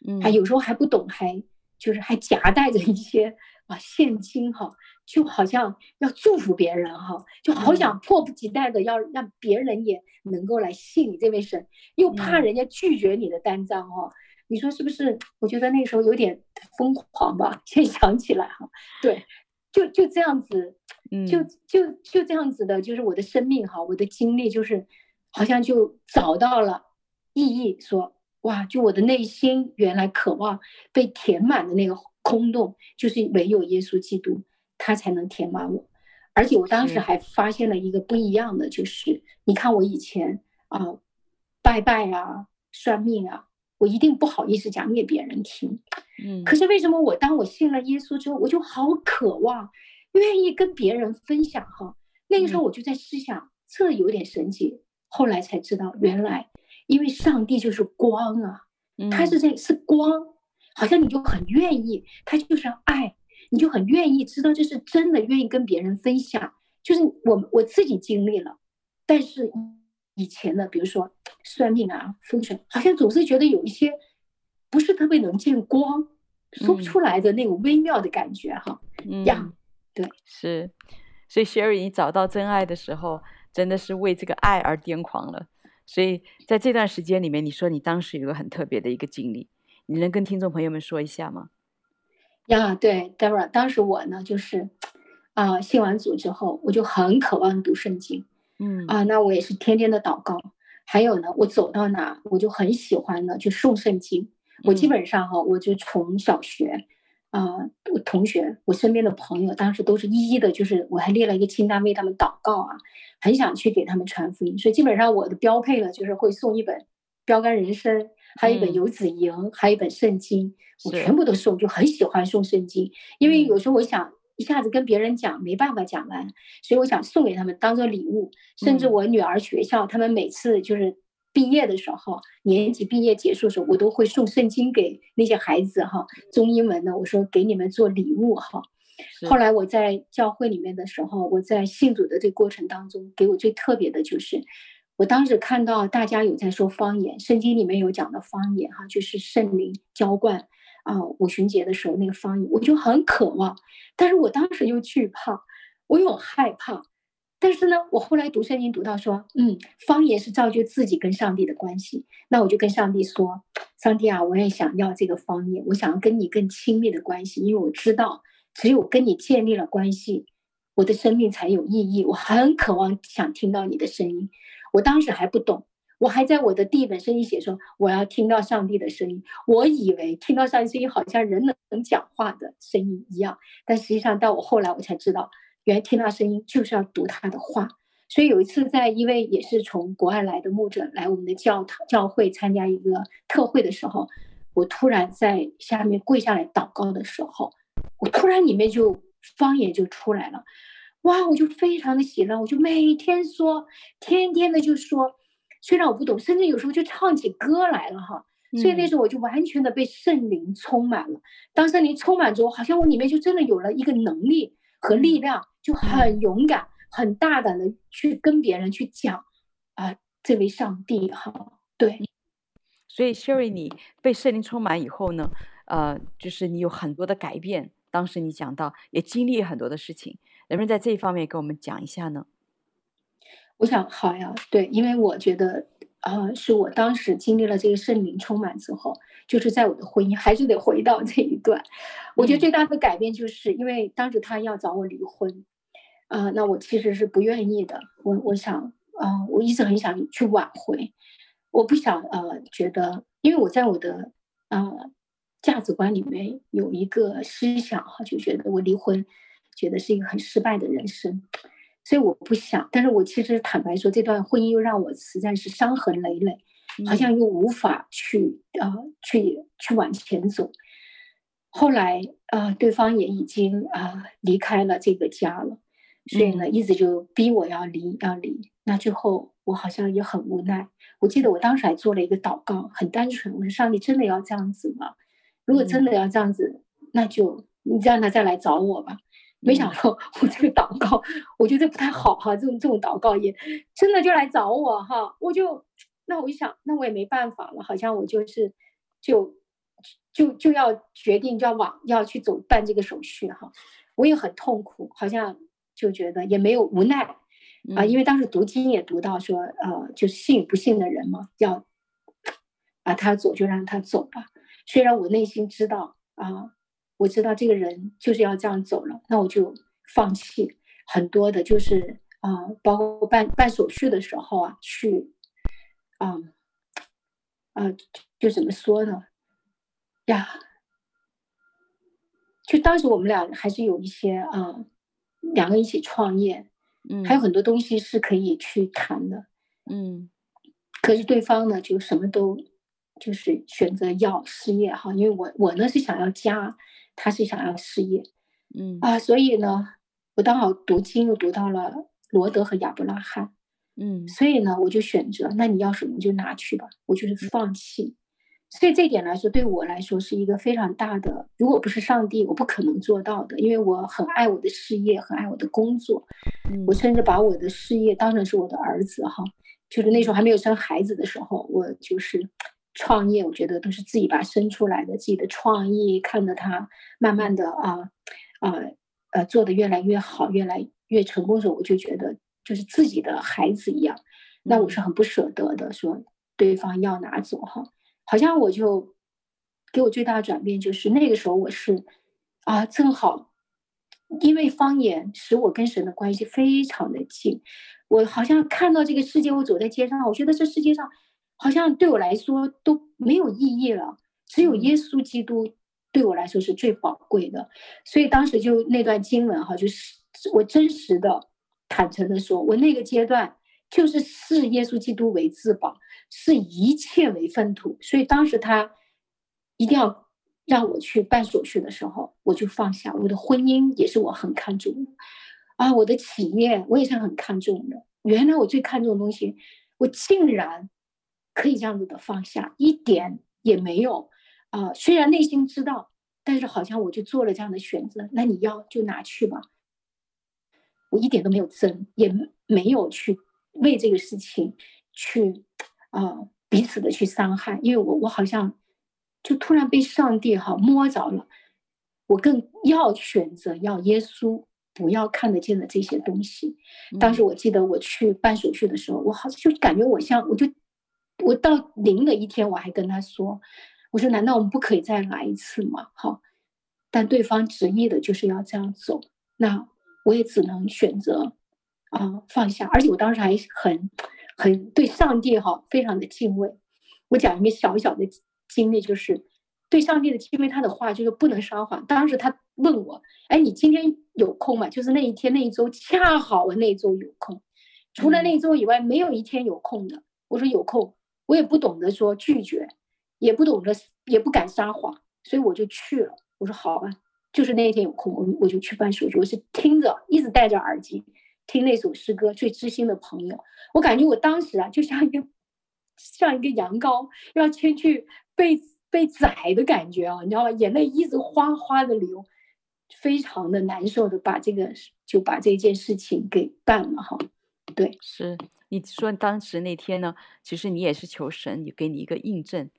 嗯，还有时候还不懂，还就是还夹带着一些啊现金哈。就好像要祝福别人哈，就好想迫不及待的要让别人也能够来信你这位神，又怕人家拒绝你的单张哦。你说是不是？我觉得那时候有点疯狂吧。现在想起来哈，对，就就这样子，就就就这样子的，就是我的生命哈，我的经历就是，好像就找到了意义，说哇，就我的内心原来渴望被填满的那个空洞，就是唯有耶稣基督。他才能填满我，而且我当时还发现了一个不一样的，就是你看我以前啊、呃，拜拜啊、算命啊，我一定不好意思讲给别人听。嗯，可是为什么我当我信了耶稣之后，我就好渴望，愿意跟别人分享哈？那个时候我就在思想，这有点神奇。后来才知道，原来因为上帝就是光啊，他是这是光，好像你就很愿意，他就是爱。你就很愿意知道这是真的，愿意跟别人分享。就是我我自己经历了，但是以前的，比如说算命啊、风水，好像总是觉得有一些不是特别能见光，说不出来的那种微妙的感觉哈。嗯，呀，对，是。所以 Sherry，你找到真爱的时候，真的是为这个爱而癫狂了。所以在这段时间里面，你说你当时有个很特别的一个经历，你能跟听众朋友们说一下吗？呀，对，Debra，当时我呢，就是，啊、呃，信完主之后，我就很渴望读圣经，嗯，啊，那我也是天天的祷告，还有呢，我走到哪，我就很喜欢呢，就诵圣经。我基本上哈，我就从小学，啊、呃，我同学，我身边的朋友，当时都是一一的，就是我还列了一个清单为他们祷告啊，很想去给他们传福音，所以基本上我的标配呢，就是会送一本《标杆人生》。还有一本《游子吟》嗯，还有一本圣经，我全部都送，就很喜欢送圣经。因为有时候我想一下子跟别人讲，没办法讲完，所以我想送给他们当做礼物。甚至我女儿学校，他们每次就是毕业的时候，年级毕业结束的时候，我都会送圣经给那些孩子哈，中英文的，我说给你们做礼物哈。后来我在教会里面的时候，我在信主的这个过程当中，给我最特别的就是。我当时看到大家有在说方言，圣经里面有讲的方言哈，就是圣灵浇灌啊，五旬节的时候那个方言，我就很渴望，但是我当时又惧怕，我又害怕，但是呢，我后来读圣经读到说，嗯，方言是造就自己跟上帝的关系，那我就跟上帝说，上帝啊，我也想要这个方言，我想要跟你更亲密的关系，因为我知道只有跟你建立了关系，我的生命才有意义，我很渴望想听到你的声音。我当时还不懂，我还在我的第一本圣经写说我要听到上帝的声音，我以为听到上帝声音好像人能能讲话的声音一样，但实际上到我后来我才知道，原来听到声音就是要读他的话。所以有一次在一位也是从国外来的牧者来我们的教堂教会参加一个特会的时候，我突然在下面跪下来祷告的时候，我突然里面就方言就出来了。哇，我就非常的喜乐，我就每天说，天天的就说，虽然我不懂，甚至有时候就唱起歌来了哈。所以那时候我就完全的被圣灵充满了。嗯、当圣灵充满之后，好像我里面就真的有了一个能力和力量，就很勇敢、很大胆的去跟别人去讲啊、呃，这位上帝哈。对，所以 Sherry，你被圣灵充满以后呢，呃，就是你有很多的改变。当时你讲到，也经历很多的事情。能不能在这一方面跟我们讲一下呢？我想好呀，对，因为我觉得啊、呃，是我当时经历了这个圣灵充满之后，就是在我的婚姻还是得回到这一段。我觉得最大的改变就是因为当时他要找我离婚，啊、呃，那我其实是不愿意的。我我想啊、呃，我一直很想去挽回，我不想呃觉得，因为我在我的啊、呃、价值观里面有一个思想哈，就觉得我离婚。觉得是一个很失败的人生，所以我不想。但是我其实坦白说，这段婚姻又让我实在是伤痕累累，好像又无法去啊、呃、去去往前走。后来啊、呃，对方也已经啊、呃、离开了这个家了，所以呢，一直就逼我要离要离。那最后我好像也很无奈。我记得我当时还做了一个祷告，很单纯，我说：上帝真的要这样子吗？如果真的要这样子，那就你让他再来找我吧。没想到我这个祷告，我觉得不太好哈，这种这种祷告也真的就来找我哈，我就那我一想，那我也没办法了，好像我就是就就就要决定就要往要去走办这个手续哈，我也很痛苦，好像就觉得也没有无奈啊，因为当时读经也读到说，呃，就是信与不信的人嘛，要 啊他走就让他走吧，虽然我内心知道啊。我知道这个人就是要这样走了，那我就放弃很多的，就是啊、呃，包括办办手续的时候啊，去，啊、呃，啊，就怎么说呢？呀，就当时我们俩还是有一些啊、呃，两个一起创业，嗯，还有很多东西是可以去谈的，嗯，可是对方呢，就什么都就是选择要失业哈，因为我我呢是想要家。他是想要事业，嗯啊，所以呢，我刚好读经又读到了罗德和亚伯拉罕，嗯，所以呢，我就选择，那你要什么就拿去吧，我就是放弃。所以这一点来说，对我来说是一个非常大的，如果不是上帝，我不可能做到的，因为我很爱我的事业，很爱我的工作，嗯，我甚至把我的事业当成是我的儿子哈，就是那时候还没有生孩子的时候，我就是。创业，我觉得都是自己把生出来的，自己的创意，看着它慢慢的啊啊呃做的越来越好，越来越成功的时候，我就觉得就是自己的孩子一样，那我是很不舍得的，说对方要拿走哈，好像我就给我最大的转变就是那个时候我是啊正好，因为方言使我跟神的关系非常的近，我好像看到这个世界，我走在街上，我觉得这世界上。好像对我来说都没有意义了，只有耶稣基督对我来说是最宝贵的。所以当时就那段经文哈，就是我真实的、坦诚的说，我那个阶段就是视耶稣基督为至宝，视一切为粪土。所以当时他一定要让我去办手续的时候，我就放下我的婚姻，也是我很看重的啊，我的企业我也是很看重的。原来我最看重的东西，我竟然。可以这样子的放下，一点也没有啊、呃！虽然内心知道，但是好像我就做了这样的选择。那你要就拿去吧，我一点都没有争，也没有去为这个事情去啊、呃、彼此的去伤害，因为我我好像就突然被上帝哈摸着了，我更要选择要耶稣不要看得见的这些东西。当时我记得我去办手续的时候，我好像就感觉我像我就。我到临的一天，我还跟他说：“我说，难道我们不可以再来一次吗？”好，但对方执意的就是要这样走，那我也只能选择啊放下。而且我当时还很很对上帝哈非常的敬畏。我讲一个小小的经历，就是对上帝的敬畏，他的话就是不能撒谎。当时他问我：“哎，你今天有空吗？”就是那一天那一周恰好我那一周有空，除了那一周以外没有一天有空的。我说有空。我也不懂得说拒绝，也不懂得，也不敢撒谎，所以我就去了。我说好吧，就是那一天有空，我我就去办手续。我是听着，一直戴着耳机听那首诗歌《最知心的朋友》。我感觉我当时啊，就像一个像一个羊羔要牵去被被宰的感觉啊，你知道吗？眼泪一直哗哗的流，非常的难受的把这个就把这件事情给办了哈。对，是。你说当时那天呢，其实你也是求神，也给你一个印证，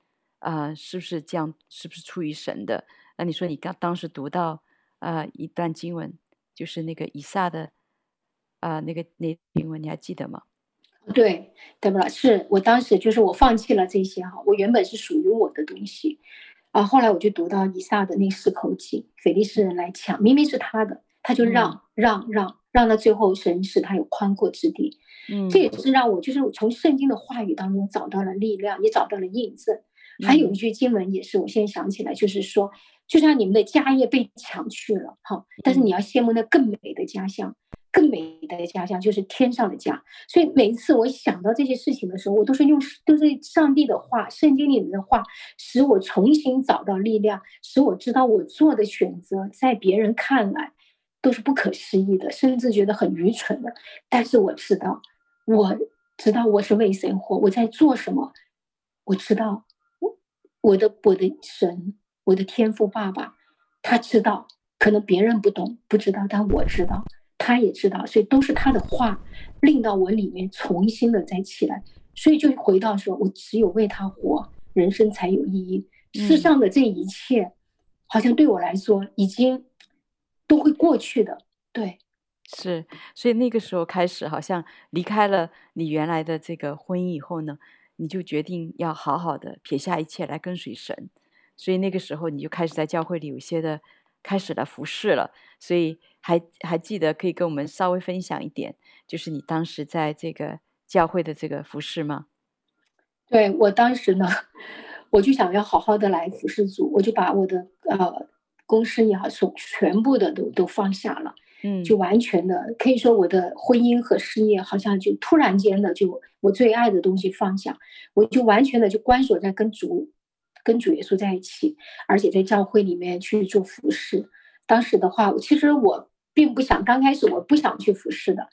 啊、呃，是不是这样？是不是出于神的？那你说你刚当时读到啊、呃、一段经文，就是那个以撒的啊、呃、那个那经文，你还记得吗？对，对吧？是我当时就是我放弃了这些哈，我原本是属于我的东西，啊，后来我就读到以撒的那四口井，非利士人来抢，明明是他的，他就让、嗯、让让让到最后，神使他有宽阔之地。嗯，这也是让我就是从圣经的话语当中找到了力量，也找到了印证。还有一句经文也是我现在想起来，就是说，就像你们的家业被抢去了，哈，但是你要羡慕那更美的家乡，更美的家乡就是天上的家。所以每一次我想到这些事情的时候，我都是用都是上帝的话，圣经里面的话，使我重新找到力量，使我知道我做的选择在别人看来都是不可思议的，甚至觉得很愚蠢的。但是我知道。我知道我是为谁活，我在做什么。我知道我我的我的神，我的天赋爸爸，他知道可能别人不懂不知道，但我知道，他也知道，所以都是他的话令到我里面重新的再起来，所以就回到说，我只有为他活，人生才有意义。世上的这一切，好像对我来说已经都会过去的。对，是，所以那个时候开始，好像离开了你原来的这个婚姻以后呢，你就决定要好好的撇下一切来跟随神。所以那个时候你就开始在教会里有些的开始了服侍了。所以还还记得可以跟我们稍微分享一点，就是你当时在这个教会的这个服侍吗？对，我当时呢，我就想要好好的来服侍主，我就把我的呃公司也好，所全部的都都放下了。嗯，就完全的可以说，我的婚姻和事业好像就突然间的就我最爱的东西放下，我就完全的就关锁在跟主跟主耶稣在一起，而且在教会里面去做服侍。当时的话，其实我并不想，刚开始我不想去服侍的，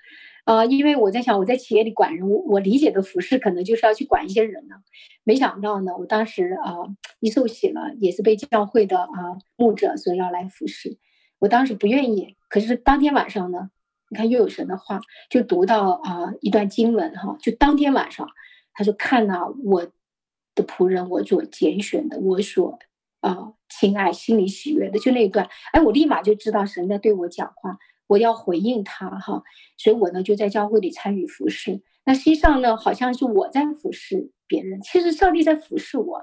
呃，因为我在想我在企业里管人，我我理解的服侍可能就是要去管一些人呢。没想到呢，我当时啊、一受洗了，也是被教会的啊、牧者所要来服侍。我当时不愿意，可是当天晚上呢，你看又有神的话，就读到啊、一段经文哈，就当天晚上，他说看哪，我的仆人，我所拣选的，我所啊亲、爱、心里喜悦的，就那一段，哎，我立马就知道神在对我讲话，我要回应他哈，所以我呢就在教会里参与服侍。那实际上呢，好像是我在服侍别人，其实上帝在服侍我。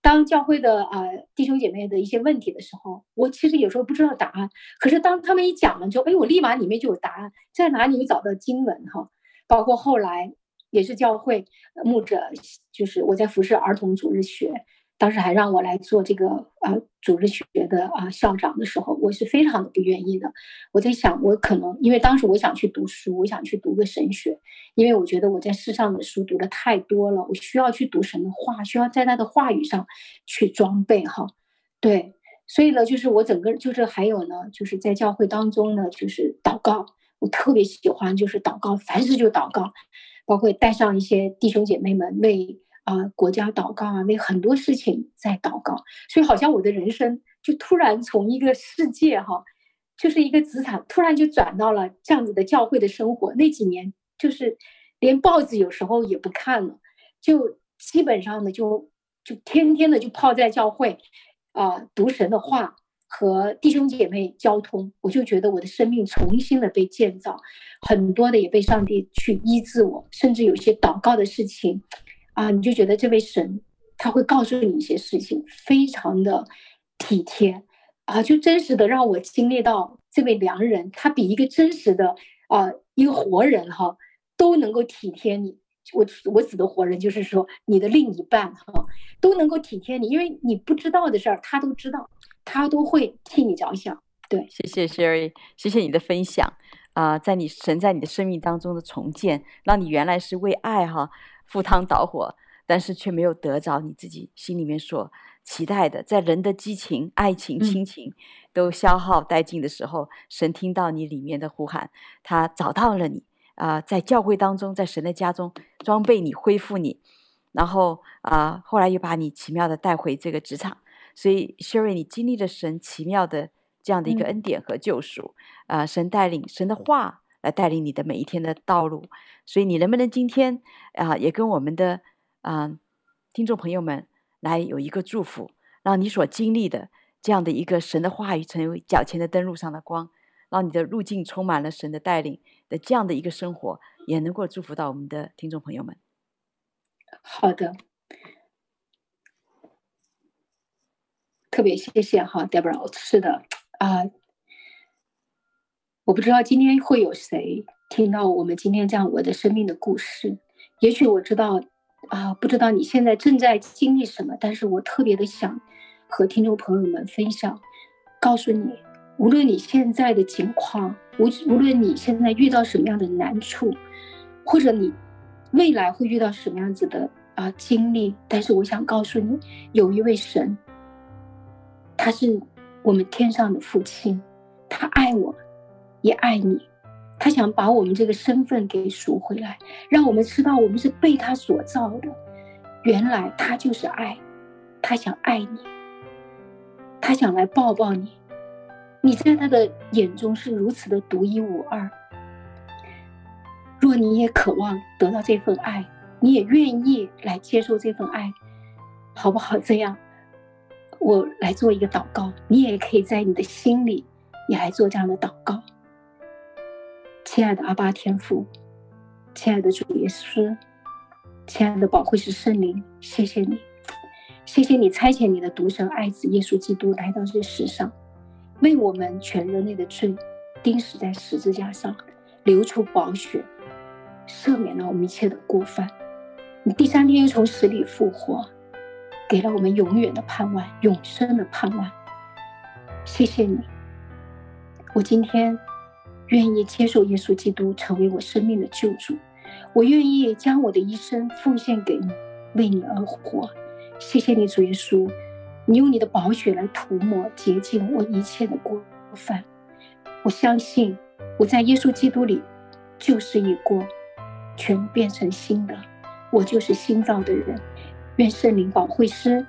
当教会的啊、呃、弟兄姐妹的一些问题的时候，我其实有时候不知道答案。可是当他们一讲了之后，哎，我立马里面就有答案，在哪里找到经文哈？包括后来也是教会牧者，就是我在服侍儿童主日学。当时还让我来做这个啊组织学的啊校长的时候，我是非常的不愿意的。我在想，我可能因为当时我想去读书，我想去读个神学，因为我觉得我在世上的书读的太多了，我需要去读神的话，需要在他的话语上去装备哈。对，所以呢，就是我整个就是还有呢，就是在教会当中呢，就是祷告，我特别喜欢就是祷告，凡事就祷告，包括带上一些弟兄姐妹们为。啊、国家祷告啊，为很多事情在祷告，所以好像我的人生就突然从一个世界哈，就是一个职场，突然就转到了这样子的教会的生活。那几年就是连报纸有时候也不看了，就基本上呢就就天天的就泡在教会啊、读神的话和弟兄姐妹交通，我就觉得我的生命重新的被建造，很多的也被上帝去医治我，甚至有些祷告的事情。啊，你就觉得这位神他会告诉你一些事情，非常的体贴啊，就真实的让我经历到这位良人，他比一个真实的啊一个活人哈都能够体贴你。我我指的活人就是说你的另一半哈都能够体贴你，因为你不知道的事儿他都知道，他都会替你着想。对，谢谢 Sherry，谢谢你的分享啊，在你神在你的生命当中的重建，让你原来是为爱哈。赴汤蹈火，但是却没有得着你自己心里面所期待的。在人的激情、爱情、亲情都消耗殆尽的时候，神听到你里面的呼喊，他找到了你啊、呃，在教会当中，在神的家中装备你、恢复你，然后啊、呃，后来又把你奇妙的带回这个职场。所以，Sherry，你经历了神奇妙的这样的一个恩典和救赎啊、呃，神带领，神的话。来带领你的每一天的道路，所以你能不能今天啊、也跟我们的啊、听众朋友们来有一个祝福，让你所经历的这样的一个神的话语成为脚前的灯路上的光，让你的路径充满了神的带领的这样的一个生活，也能够祝福到我们的听众朋友们。好的，特别谢谢哈，Deborah，是的啊。我不知道今天会有谁听到我们今天这样我的生命的故事。也许我知道，啊，不知道你现在正在经历什么，但是我特别的想和听众朋友们分享，告诉你，无论你现在的情况，无无论你现在遇到什么样的难处，或者你未来会遇到什么样子的啊经历，但是我想告诉你，有一位神，他是我们天上的父亲，他爱我。也爱你，他想把我们这个身份给赎回来，让我们知道我们是被他所造的。原来他就是爱，他想爱你，他想来抱抱你，你在他的眼中是如此的独一无二。若你也渴望得到这份爱，你也愿意来接受这份爱，好不好？这样，我来做一个祷告，你也可以在你的心里也来做这样的祷告。亲爱的阿爸天父，亲爱的主耶稣，亲爱的保惠师圣灵，谢谢你，谢谢你差遣你的独生爱子耶稣基督来到这世上，为我们全人类的罪钉死在十字架上，流出宝血。赦免了我们一切的过犯，你第三天又从死里复活，给了我们永远的盼望，永生的盼望。谢谢你，我今天愿意接受耶稣基督成为我生命的救主，我愿意将我的一生奉献给你，为你而活。谢谢你，主耶稣，你用你的宝血来涂抹洁净我一切的过犯。我相信我在耶稣基督里旧事已过。全变成新的，我就是新造的人。愿圣灵保惠师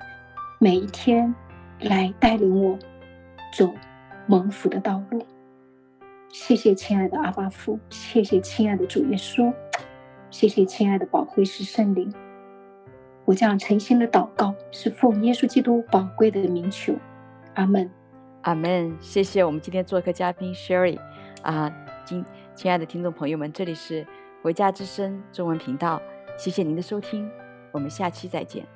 每一天来带领我走蒙福的道路。谢谢亲爱的阿爸父，谢谢亲爱的主耶稣，谢谢亲爱的保惠师圣灵。我这样诚心的祷告，是奉耶稣基督宝贵的名求。阿门，阿门。谢谢我们今天做客嘉宾 Sherry 啊，今亲爱的听众朋友们，这里是。回家之声中文频道，谢谢您的收听，我们下期再见。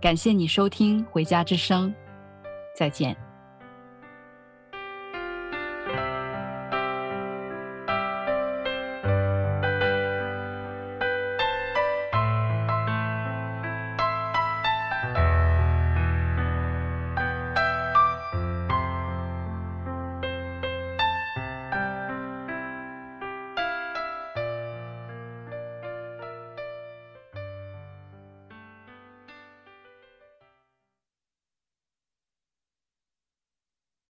感谢你收听《回家之声》，再见。